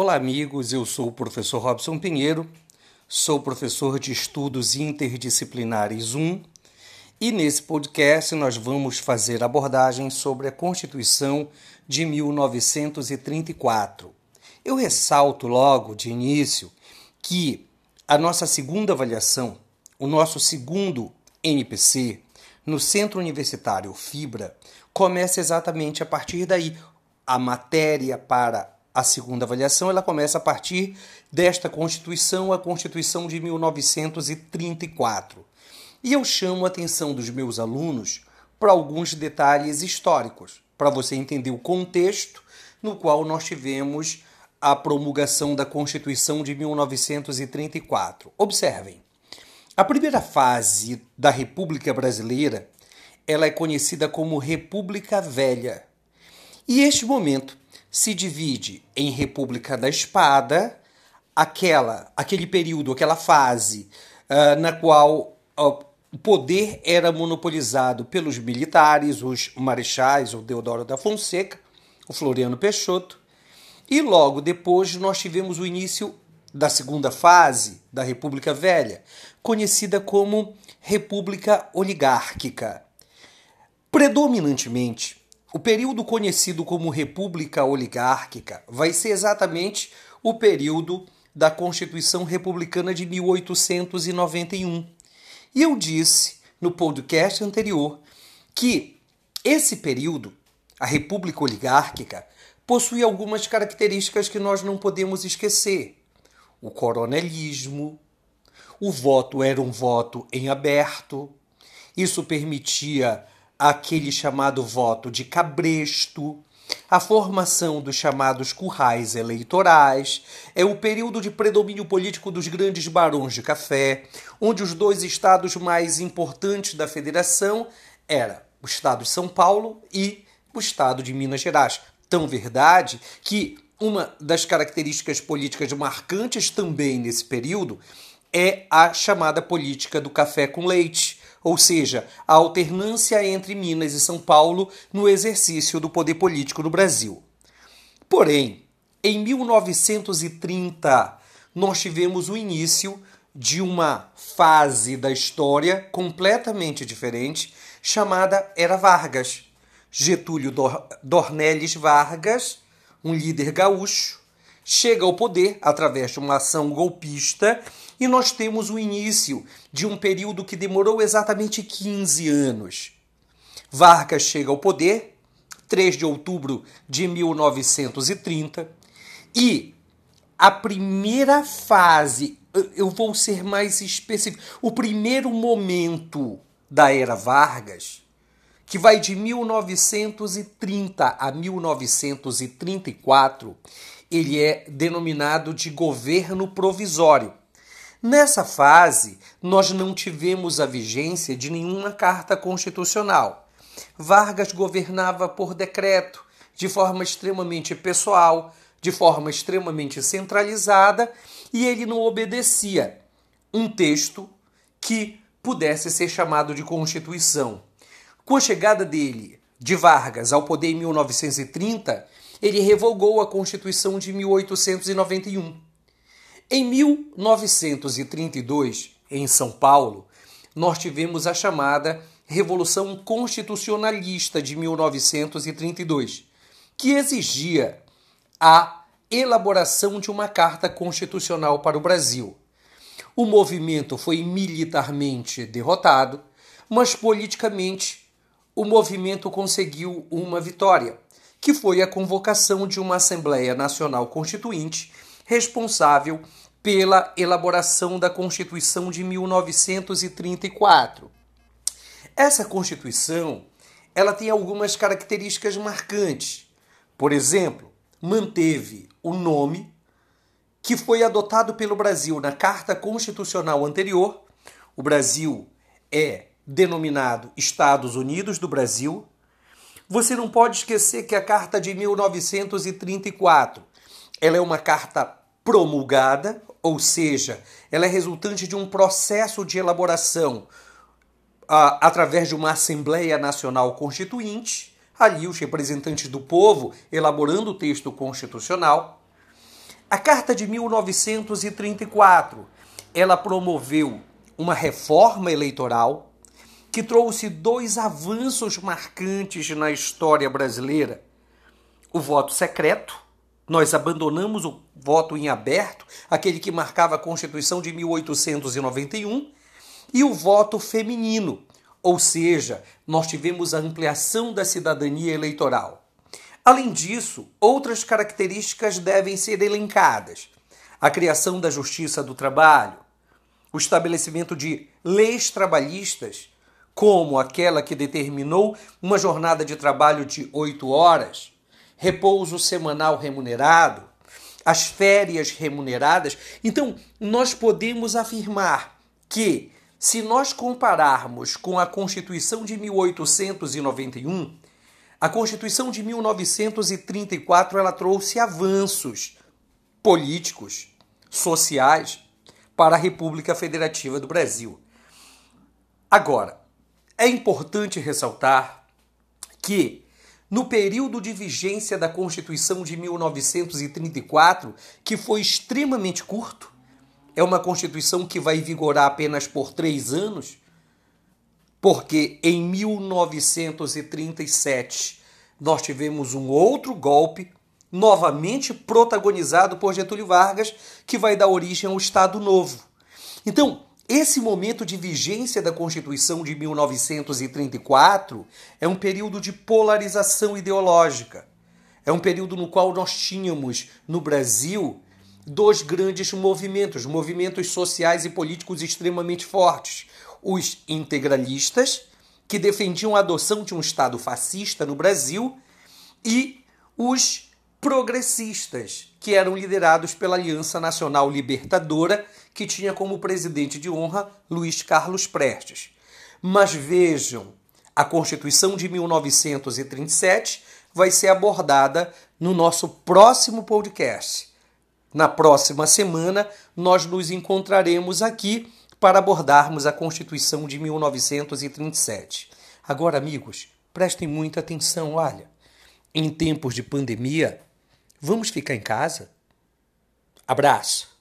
Olá, amigos. Eu sou o professor Robson Pinheiro, sou professor de Estudos Interdisciplinares 1 e nesse podcast nós vamos fazer abordagem sobre a Constituição de 1934. Eu ressalto logo de início que a nossa segunda avaliação, o nosso segundo NPC, no Centro Universitário Fibra, começa exatamente a partir daí. A matéria para a segunda avaliação ela começa a partir desta Constituição, a Constituição de 1934. E eu chamo a atenção dos meus alunos para alguns detalhes históricos, para você entender o contexto no qual nós tivemos a promulgação da Constituição de 1934. Observem. A primeira fase da República Brasileira, ela é conhecida como República Velha. E este momento se divide em República da Espada, aquela, aquele período, aquela fase uh, na qual uh, o poder era monopolizado pelos militares, os marechais, o Deodoro da Fonseca, o Floriano Peixoto, e logo depois nós tivemos o início da segunda fase da República Velha, conhecida como República Oligárquica. Predominantemente, o período conhecido como República Oligárquica vai ser exatamente o período da Constituição Republicana de 1891. E eu disse no podcast anterior que esse período, a República Oligárquica, possui algumas características que nós não podemos esquecer. O coronelismo, o voto era um voto em aberto, isso permitia aquele chamado voto de cabresto, a formação dos chamados currais eleitorais, é o período de predomínio político dos grandes barões de café, onde os dois estados mais importantes da federação era o estado de São Paulo e o estado de Minas Gerais. Tão verdade que uma das características políticas marcantes também nesse período é a chamada política do café com leite ou seja, a alternância entre Minas e São Paulo no exercício do poder político no Brasil. Porém, em 1930, nós tivemos o início de uma fase da história completamente diferente, chamada Era Vargas. Getúlio Dornelles Vargas, um líder gaúcho, chega ao poder através de uma ação golpista e nós temos o início de um período que demorou exatamente 15 anos. Vargas chega ao poder, 3 de outubro de 1930, e a primeira fase, eu vou ser mais específico, o primeiro momento da era Vargas, que vai de 1930 a 1934, ele é denominado de governo provisório. Nessa fase, nós não tivemos a vigência de nenhuma carta constitucional. Vargas governava por decreto, de forma extremamente pessoal, de forma extremamente centralizada, e ele não obedecia um texto que pudesse ser chamado de Constituição. Com a chegada dele, de Vargas, ao poder em 1930, ele revogou a Constituição de 1891 em 1932, em São Paulo, nós tivemos a chamada Revolução Constitucionalista de 1932, que exigia a elaboração de uma carta constitucional para o Brasil. O movimento foi militarmente derrotado, mas politicamente o movimento conseguiu uma vitória, que foi a convocação de uma Assembleia Nacional Constituinte responsável pela elaboração da Constituição de 1934. Essa Constituição, ela tem algumas características marcantes. Por exemplo, manteve o nome que foi adotado pelo Brasil na Carta Constitucional anterior. O Brasil é denominado Estados Unidos do Brasil. Você não pode esquecer que a Carta de 1934, ela é uma carta promulgada, ou seja, ela é resultante de um processo de elaboração uh, através de uma Assembleia Nacional Constituinte, ali os representantes do povo elaborando o texto constitucional. A Carta de 1934, ela promoveu uma reforma eleitoral que trouxe dois avanços marcantes na história brasileira. O voto secreto, nós abandonamos o voto em aberto, aquele que marcava a Constituição de 1891, e o voto feminino, ou seja, nós tivemos a ampliação da cidadania eleitoral. Além disso, outras características devem ser elencadas: a criação da Justiça do Trabalho, o estabelecimento de leis trabalhistas, como aquela que determinou uma jornada de trabalho de oito horas, repouso semanal remunerado, as férias remuneradas. Então, nós podemos afirmar que se nós compararmos com a Constituição de 1891, a Constituição de 1934 ela trouxe avanços políticos, sociais para a República Federativa do Brasil. Agora, é importante ressaltar que no período de vigência da Constituição de 1934, que foi extremamente curto, é uma Constituição que vai vigorar apenas por três anos, porque em 1937 nós tivemos um outro golpe, novamente protagonizado por Getúlio Vargas, que vai dar origem ao Estado Novo. Então, esse momento de vigência da Constituição de 1934 é um período de polarização ideológica. É um período no qual nós tínhamos no Brasil dois grandes movimentos, movimentos sociais e políticos extremamente fortes. Os integralistas, que defendiam a adoção de um Estado fascista no Brasil, e os progressistas, que eram liderados pela Aliança Nacional Libertadora, que tinha como presidente de honra Luiz Carlos Prestes. Mas vejam, a Constituição de 1937 vai ser abordada no nosso próximo podcast. Na próxima semana, nós nos encontraremos aqui para abordarmos a Constituição de 1937. Agora, amigos, prestem muita atenção, olha. Em tempos de pandemia, vamos ficar em casa? Abraço!